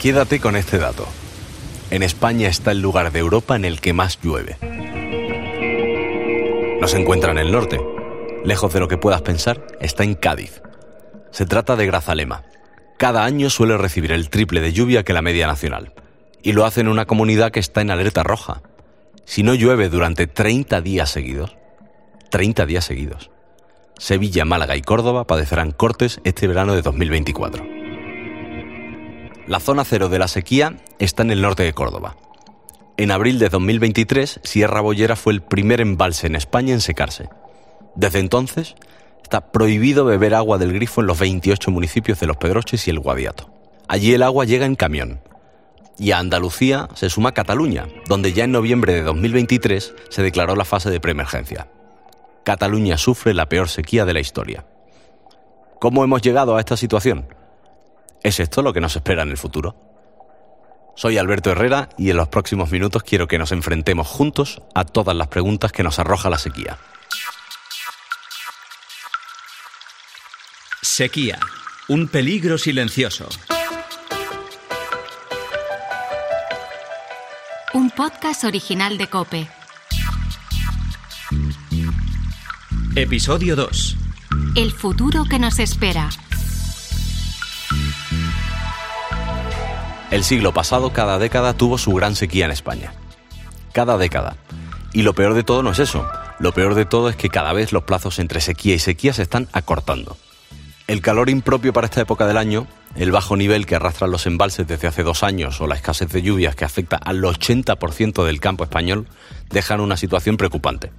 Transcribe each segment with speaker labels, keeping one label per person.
Speaker 1: Quédate con este dato. En España está el lugar de Europa en el que más llueve. No se encuentra en el norte. Lejos de lo que puedas pensar, está en Cádiz. Se trata de Grazalema. Cada año suele recibir el triple de lluvia que la media nacional. Y lo hace en una comunidad que está en alerta roja. Si no llueve durante 30 días seguidos, 30 días seguidos, Sevilla, Málaga y Córdoba padecerán cortes este verano de 2024. La zona cero de la sequía está en el norte de Córdoba. En abril de 2023, Sierra Bollera fue el primer embalse en España en secarse. Desde entonces, está prohibido beber agua del grifo en los 28 municipios de Los Pedroches y el Guadiato. Allí el agua llega en camión. Y a Andalucía se suma Cataluña, donde ya en noviembre de 2023 se declaró la fase de preemergencia. Cataluña sufre la peor sequía de la historia. ¿Cómo hemos llegado a esta situación? ¿Es esto lo que nos espera en el futuro? Soy Alberto Herrera y en los próximos minutos quiero que nos enfrentemos juntos a todas las preguntas que nos arroja la sequía.
Speaker 2: Sequía, un peligro silencioso.
Speaker 3: Un podcast original de Cope.
Speaker 2: Episodio 2.
Speaker 3: El futuro que nos espera.
Speaker 1: El siglo pasado, cada década tuvo su gran sequía en España. Cada década. Y lo peor de todo no es eso. Lo peor de todo es que cada vez los plazos entre sequía y sequía se están acortando. El calor impropio para esta época del año, el bajo nivel que arrastran los embalses desde hace dos años o la escasez de lluvias que afecta al 80% del campo español dejan una situación preocupante.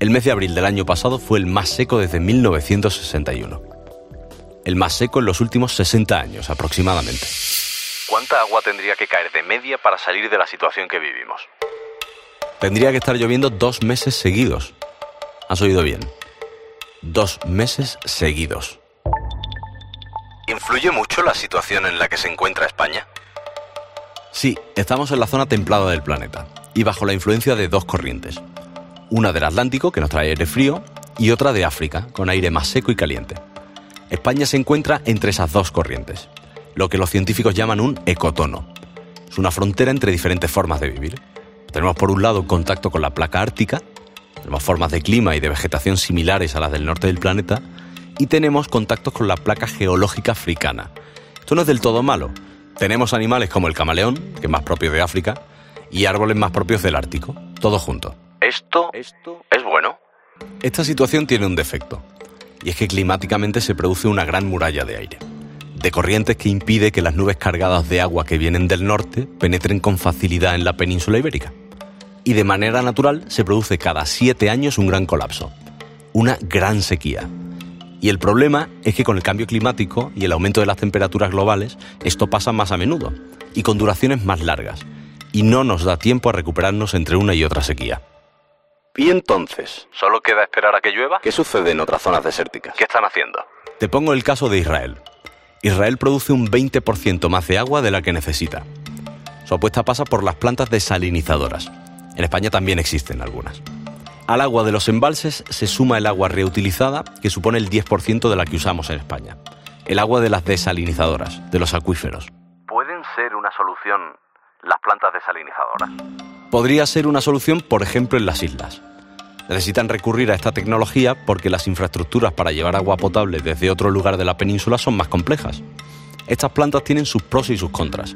Speaker 1: El mes de abril del año pasado fue el más seco desde 1961. El más seco en los últimos 60 años aproximadamente. ¿Cuánta agua tendría que caer de media para salir de la situación que vivimos? Tendría que estar lloviendo dos meses seguidos. ¿Has oído bien? Dos meses seguidos. ¿Influye mucho la situación en la que se encuentra España? Sí, estamos en la zona templada del planeta y bajo la influencia de dos corrientes. Una del Atlántico, que nos trae aire frío, y otra de África, con aire más seco y caliente. España se encuentra entre esas dos corrientes lo que los científicos llaman un ecotono. Es una frontera entre diferentes formas de vivir. Tenemos por un lado contacto con la placa ártica, tenemos formas de clima y de vegetación similares a las del norte del planeta, y tenemos contactos con la placa geológica africana. Esto no es del todo malo. Tenemos animales como el camaleón, que es más propio de África, y árboles más propios del Ártico, todo junto. Esto, esto es bueno. Esta situación tiene un defecto, y es que climáticamente se produce una gran muralla de aire de corrientes que impide que las nubes cargadas de agua que vienen del norte penetren con facilidad en la península ibérica. Y de manera natural se produce cada siete años un gran colapso, una gran sequía. Y el problema es que con el cambio climático y el aumento de las temperaturas globales, esto pasa más a menudo y con duraciones más largas, y no nos da tiempo a recuperarnos entre una y otra sequía. ¿Y entonces? ¿Solo queda esperar a que llueva? ¿Qué sucede en otras zonas desérticas? ¿Qué están haciendo? Te pongo el caso de Israel, Israel produce un 20% más de agua de la que necesita. Su apuesta pasa por las plantas desalinizadoras. En España también existen algunas. Al agua de los embalses se suma el agua reutilizada, que supone el 10% de la que usamos en España. El agua de las desalinizadoras, de los acuíferos. ¿Pueden ser una solución las plantas desalinizadoras? Podría ser una solución, por ejemplo, en las islas necesitan recurrir a esta tecnología porque las infraestructuras para llevar agua potable desde otro lugar de la península son más complejas. Estas plantas tienen sus pros y sus contras.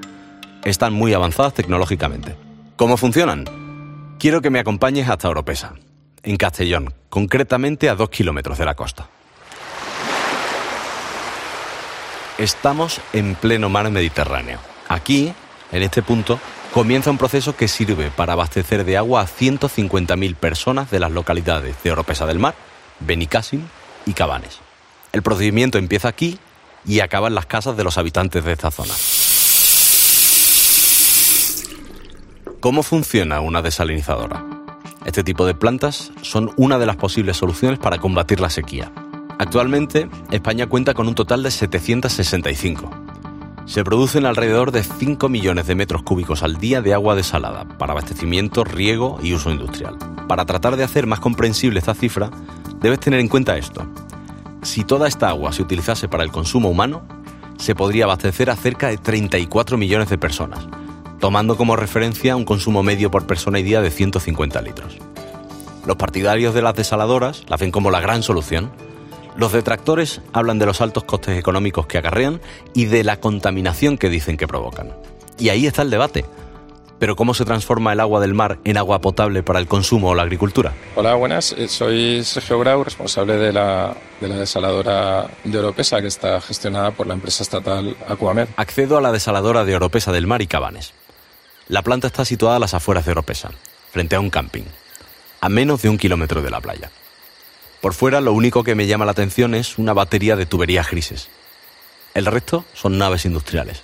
Speaker 1: Están muy avanzadas tecnológicamente. ¿Cómo funcionan? Quiero que me acompañes hasta Oropesa, en Castellón, concretamente a dos kilómetros de la costa. Estamos en pleno mar Mediterráneo. Aquí, en este punto, comienza un proceso que sirve para abastecer de agua a 150.000 personas de las localidades de Oropesa del Mar, Benicàssim y Cabanes. El procedimiento empieza aquí y acaba en las casas de los habitantes de esta zona. ¿Cómo funciona una desalinizadora? Este tipo de plantas son una de las posibles soluciones para combatir la sequía. Actualmente, España cuenta con un total de 765 se producen alrededor de 5 millones de metros cúbicos al día de agua desalada para abastecimiento, riego y uso industrial. Para tratar de hacer más comprensible esta cifra, debes tener en cuenta esto. Si toda esta agua se utilizase para el consumo humano, se podría abastecer a cerca de 34 millones de personas, tomando como referencia un consumo medio por persona y día de 150 litros. Los partidarios de las desaladoras la ven como la gran solución. Los detractores hablan de los altos costes económicos que acarrean y de la contaminación que dicen que provocan. Y ahí está el debate. Pero ¿cómo se transforma el agua del mar en agua potable para el consumo o la agricultura?
Speaker 4: Hola, buenas. Eh, soy Sergio Grau, responsable de la, de la desaladora de Oropesa, que está gestionada por la empresa estatal Aquamed.
Speaker 1: Accedo a la desaladora de Oropesa del Mar y Cabanes. La planta está situada a las afueras de Oropesa, frente a un camping a menos de un kilómetro de la playa. Por fuera lo único que me llama la atención es una batería de tuberías grises. El resto son naves industriales.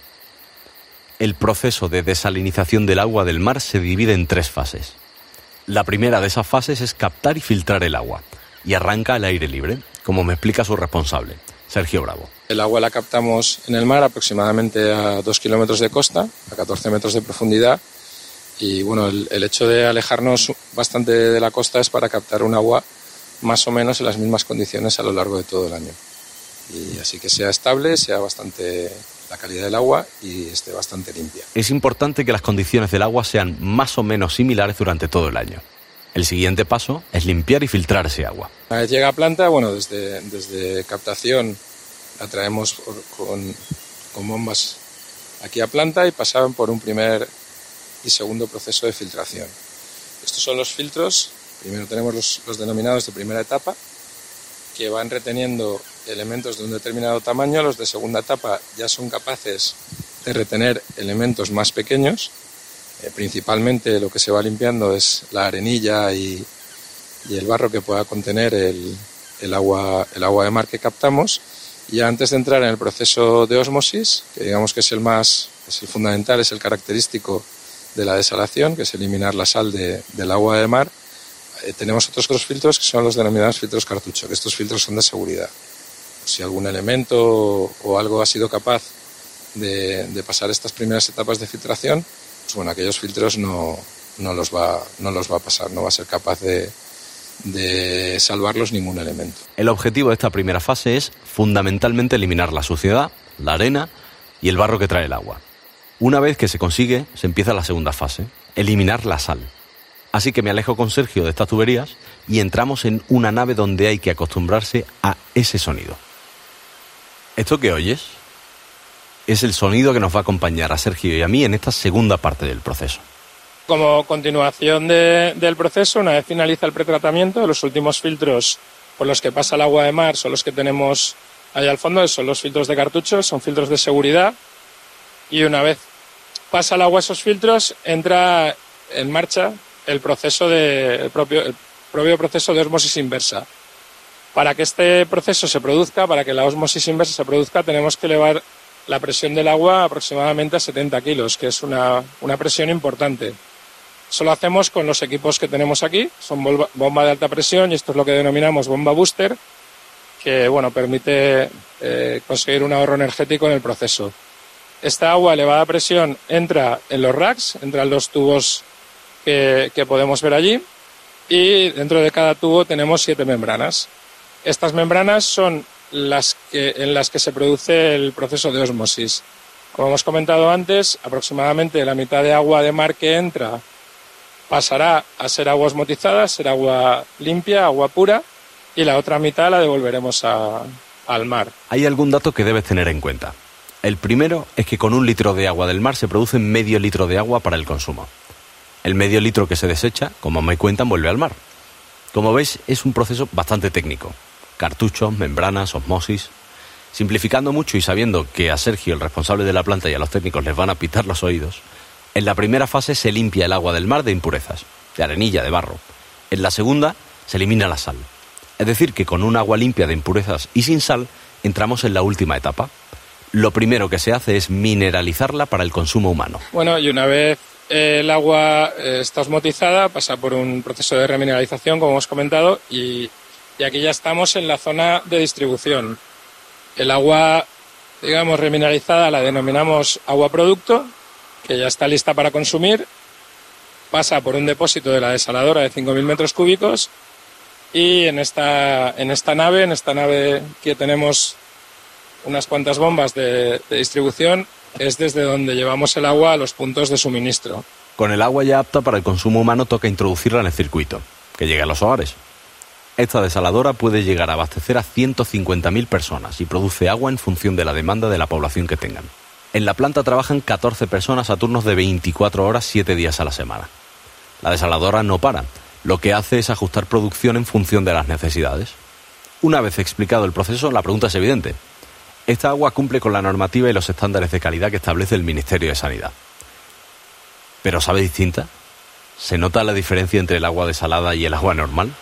Speaker 1: El proceso de desalinización del agua del mar se divide en tres fases. La primera de esas fases es captar y filtrar el agua, y arranca al aire libre, como me explica su responsable, Sergio Bravo.
Speaker 4: El agua la captamos en el mar aproximadamente a dos kilómetros de costa, a 14 metros de profundidad, y bueno, el, hecho de alejarnos bastante de la costa es para captar un agua más o menos en las mismas condiciones a lo largo de todo el año. Y así que sea estable, sea bastante la calidad del agua y esté bastante limpia.
Speaker 1: Es importante que las condiciones del agua sean más o menos similares durante todo el año. El siguiente paso es limpiar y filtrar ese agua.
Speaker 4: Una vez llega a planta, bueno, desde, desde captación la traemos con, con bombas aquí a planta y pasaban por un primer y segundo proceso de filtración. Estos son los filtros. Primero tenemos los, denominados de primera etapa, que van reteniendo elementos de un determinado tamaño. Los de segunda etapa ya son capaces de retener elementos más pequeños. Eh, principalmente lo que se va limpiando es la arenilla y, el barro que pueda contener el, agua, el agua de mar que captamos. Y antes de entrar en el proceso de osmosis, que digamos que es el más, es el fundamental, es el característico de la desalación, que es eliminar la sal del agua de mar, eh, tenemos otros dos filtros que son los denominados filtros cartucho, que estos filtros son de seguridad. Si algún elemento o algo ha sido capaz de, pasar estas primeras etapas de filtración, pues bueno, aquellos filtros no, no, los va, no los va a pasar, no va a ser capaz de, de salvarlos ningún elemento.
Speaker 1: El objetivo de esta primera fase es fundamentalmente eliminar la suciedad, la arena y el barro que trae el agua. Una vez que se consigue, se empieza la segunda fase, eliminar la sal. Así que me alejo con Sergio de estas tuberías y entramos en una nave donde hay que acostumbrarse a ese sonido. ¿Esto que oyes? Es el sonido que nos va a acompañar a Sergio y a mí en esta segunda parte del proceso.
Speaker 4: Como continuación del proceso, una vez finaliza el pretratamiento, los últimos filtros por los que pasa el agua de mar son los que tenemos ahí al fondo, son los filtros de cartucho, son filtros de seguridad y una vez pasa el agua esos filtros, entra en marcha el proceso de, el propio, propio proceso de osmosis inversa. Para que este proceso se produzca, para que la osmosis inversa se produzca, tenemos que elevar la presión del agua aproximadamente a 70 kilos, que es una, una presión importante. Eso lo hacemos con los equipos que tenemos aquí, son bomba, de alta presión y esto es lo que denominamos bomba booster, que bueno, permite eh, conseguir un ahorro energético en el proceso. Esta agua a elevada presión entra en los racks, entra en los tubos que, podemos ver allí y dentro de cada tubo tenemos siete membranas. Estas membranas son las que, en las que se produce el proceso de osmosis. Como hemos comentado antes, aproximadamente la mitad de agua de mar que entra pasará a ser agua osmotizada, ser agua limpia, agua pura, y la otra mitad la devolveremos al mar.
Speaker 1: Hay algún dato que debes tener en cuenta. El primero es que con un litro de agua del mar se produce medio litro de agua para el consumo. El medio litro que se desecha, como me cuentan, vuelve al mar. Como veis, es un proceso bastante técnico. Cartuchos, membranas, osmosis. Simplificando mucho y sabiendo que a Sergio, el responsable de la planta, y a los técnicos les van a pitar los oídos, en la primera fase se limpia el agua del mar de impurezas, de arenilla, de barro. En la segunda se elimina la sal. Es decir, que con un agua limpia de impurezas y sin sal entramos en la última etapa, lo primero que se hace es mineralizarla para el consumo humano.
Speaker 4: Bueno, y una vez el agua eh, está osmotizada, pasa por un proceso de remineralización, como hemos comentado, y, aquí ya estamos en la zona de distribución. El agua, digamos, remineralizada la denominamos agua producto, que ya está lista para consumir, pasa por un depósito de la desaladora de 5.000 metros cúbicos y en esta, en esta nave, en esta nave que tenemos unas cuantas bombas de, de distribución es desde donde llevamos el agua a los puntos de suministro.
Speaker 1: Con el agua ya apta para el consumo humano toca introducirla en el circuito, que llegue a los hogares. Esta desaladora puede llegar a abastecer a 150.000 personas y produce agua en función de la demanda de la población que tengan. En la planta trabajan 14 personas a turnos de 24 horas 7 días a la semana. La desaladora no para, lo que hace es ajustar producción en función de las necesidades. Una vez explicado el proceso, la pregunta es evidente. Esta agua cumple con la normativa y los estándares de calidad que establece el Ministerio de Sanidad. ¿Pero sabe distinta? ¿Se nota la diferencia entre el agua desalada y el agua normal?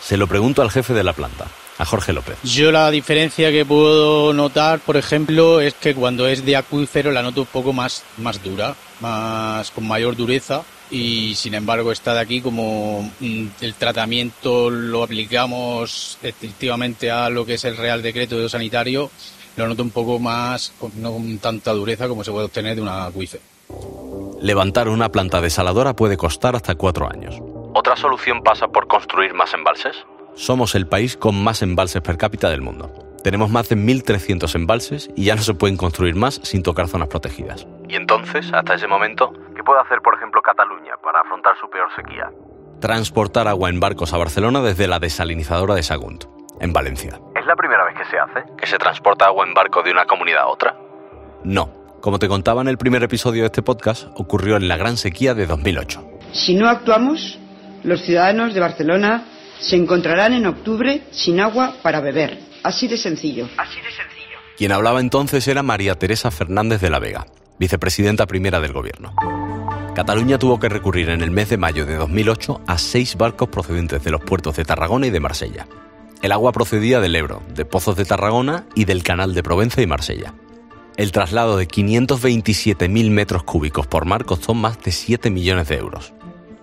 Speaker 1: Se lo pregunto al jefe de la planta, a Jorge López.
Speaker 5: Yo la diferencia que puedo notar, por ejemplo, es que cuando es de acuífero la noto un poco más, más dura, más con mayor dureza y sin embargo esta de aquí como mm, el tratamiento lo aplicamos estrictamente a lo que es el Real Decreto de Sanitario, lo noto un poco más, no con tanta dureza como se puede obtener de una acuífero.
Speaker 1: Levantar una planta desaladora puede costar hasta cuatro años. ¿Otra solución pasa por construir más embalses? Somos el país con más embalses per cápita del mundo. Tenemos más de 1.300 embalses y ya no se pueden construir más sin tocar zonas protegidas. Y entonces, hasta ese momento, ¿qué puede hacer, por ejemplo, Cataluña para afrontar su peor sequía? Transportar agua en barcos a Barcelona desde la desalinizadora de Sagunt, en Valencia. ¿Es la primera que se hace? ¿Que se transporta agua en barco de una comunidad a otra? No. Como te contaba en el primer episodio de este podcast, ocurrió en la gran sequía de 2008.
Speaker 6: Si no actuamos, los ciudadanos de Barcelona se encontrarán en octubre sin agua para beber. Así de sencillo. Así de
Speaker 1: sencillo. Quien hablaba entonces era María Teresa Fernández de la Vega, vicepresidenta primera del gobierno. Cataluña tuvo que recurrir en el mes de mayo de 2008 a seis barcos procedentes de los puertos de Tarragona y de Marsella. El agua procedía del Ebro, de Pozos de Tarragona y del Canal de Provenza y Marsella. El traslado de 527.000 metros cúbicos por mar costó más de 7 millones de euros.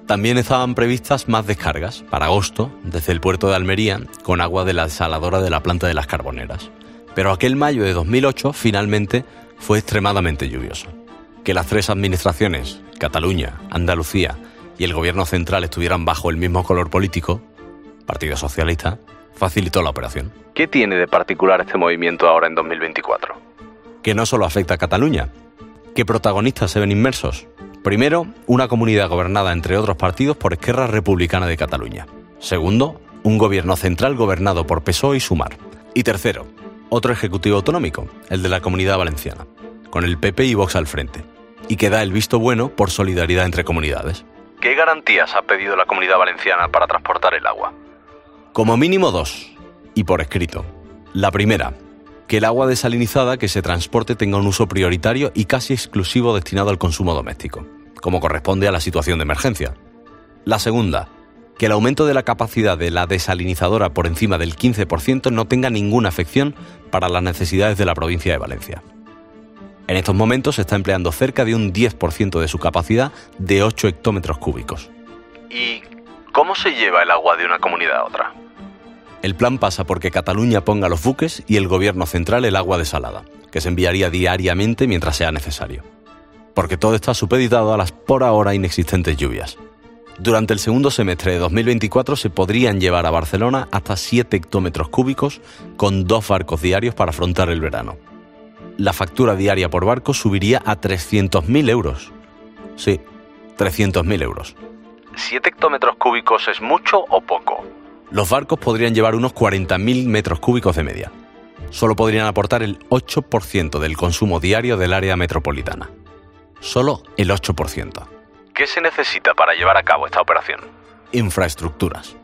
Speaker 1: También estaban previstas más descargas para agosto desde el puerto de Almería con agua de la desaladora de la planta de las carboneras. Pero aquel mayo de 2008 finalmente fue extremadamente lluvioso. Que las tres administraciones, Cataluña, Andalucía y el gobierno central estuvieran bajo el mismo color político, Partido Socialista, facilitó la operación. ¿Qué tiene de particular este movimiento ahora en 2024? Que no solo afecta a Cataluña. ¿Qué protagonistas se ven inmersos? Primero, una comunidad gobernada entre otros partidos por Esquerra Republicana de Cataluña. Segundo, un gobierno central gobernado por PSOE y Sumar. Y tercero, otro ejecutivo autonómico, el de la Comunidad Valenciana, con el PP y Vox al frente, y que da el visto bueno por solidaridad entre comunidades. ¿Qué garantías ha pedido la Comunidad Valenciana para transportar el agua? Como mínimo dos, y por escrito. La primera, que el agua desalinizada que se transporte tenga un uso prioritario y casi exclusivo destinado al consumo doméstico, como corresponde a la situación de emergencia. La segunda, que el aumento de la capacidad de la desalinizadora por encima del 15% no tenga ninguna afección para las necesidades de la provincia de Valencia. En estos momentos se está empleando cerca de un 10% de su capacidad de 8 hectómetros cúbicos. ¿Y cómo se lleva el agua de una comunidad a otra? El plan pasa porque Cataluña ponga los buques y el gobierno central el agua desalada, que se enviaría diariamente mientras sea necesario. Porque todo está supeditado a las por ahora inexistentes lluvias. Durante el segundo semestre de 2024 se podrían llevar a Barcelona hasta 7 hectómetros cúbicos con dos barcos diarios para afrontar el verano. La factura diaria por barco subiría a 300.000 euros. Sí, 300.000 euros. ¿7 hectómetros cúbicos es mucho o poco? los barcos podrían llevar unos 40.000 metros cúbicos de media. Solo podrían aportar el 8% del consumo diario del área metropolitana. Solo el 8%. ¿Qué se necesita para llevar a cabo esta operación? Infraestructuras.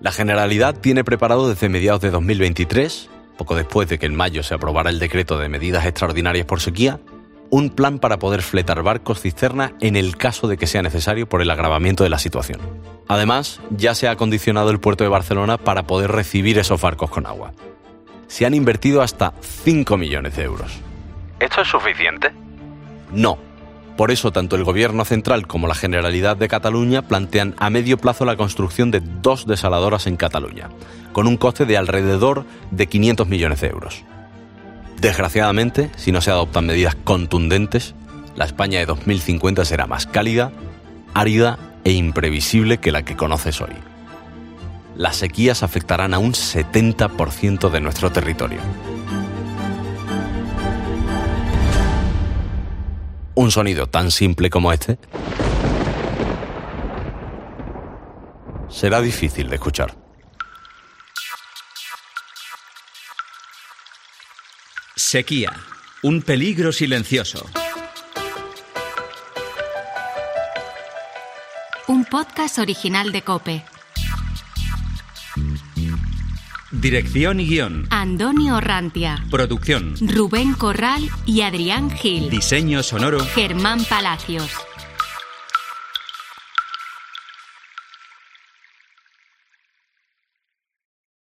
Speaker 1: La Generalidad tiene preparado desde mediados de 2023, poco después de que en mayo se aprobara el decreto de medidas extraordinarias por sequía, un plan para poder fletar barcos cisterna en el caso de que sea necesario por el agravamiento de la situación. Además, ya se ha acondicionado el puerto de Barcelona para poder recibir esos barcos con agua. Se han invertido hasta 5 millones de euros. ¿Esto es suficiente? No. Por eso tanto el Gobierno central como la Generalidad de Cataluña plantean a medio plazo la construcción de dos desaladoras en Cataluña, con un coste de alrededor de 500 millones de euros. Desgraciadamente, si no se adoptan medidas contundentes, la España de 2050 será más cálida, árida e imprevisible que la que conoces hoy. Las sequías afectarán a un 70% de nuestro territorio. Un sonido tan simple como este será difícil de escuchar.
Speaker 2: Sequía. Un peligro silencioso.
Speaker 3: Un podcast original de Cope.
Speaker 2: Dirección y guion.
Speaker 3: Antonio Rantia.
Speaker 2: Producción.
Speaker 3: Rubén Corral y Adrián Gil.
Speaker 2: Diseño sonoro.
Speaker 3: Germán Palacios.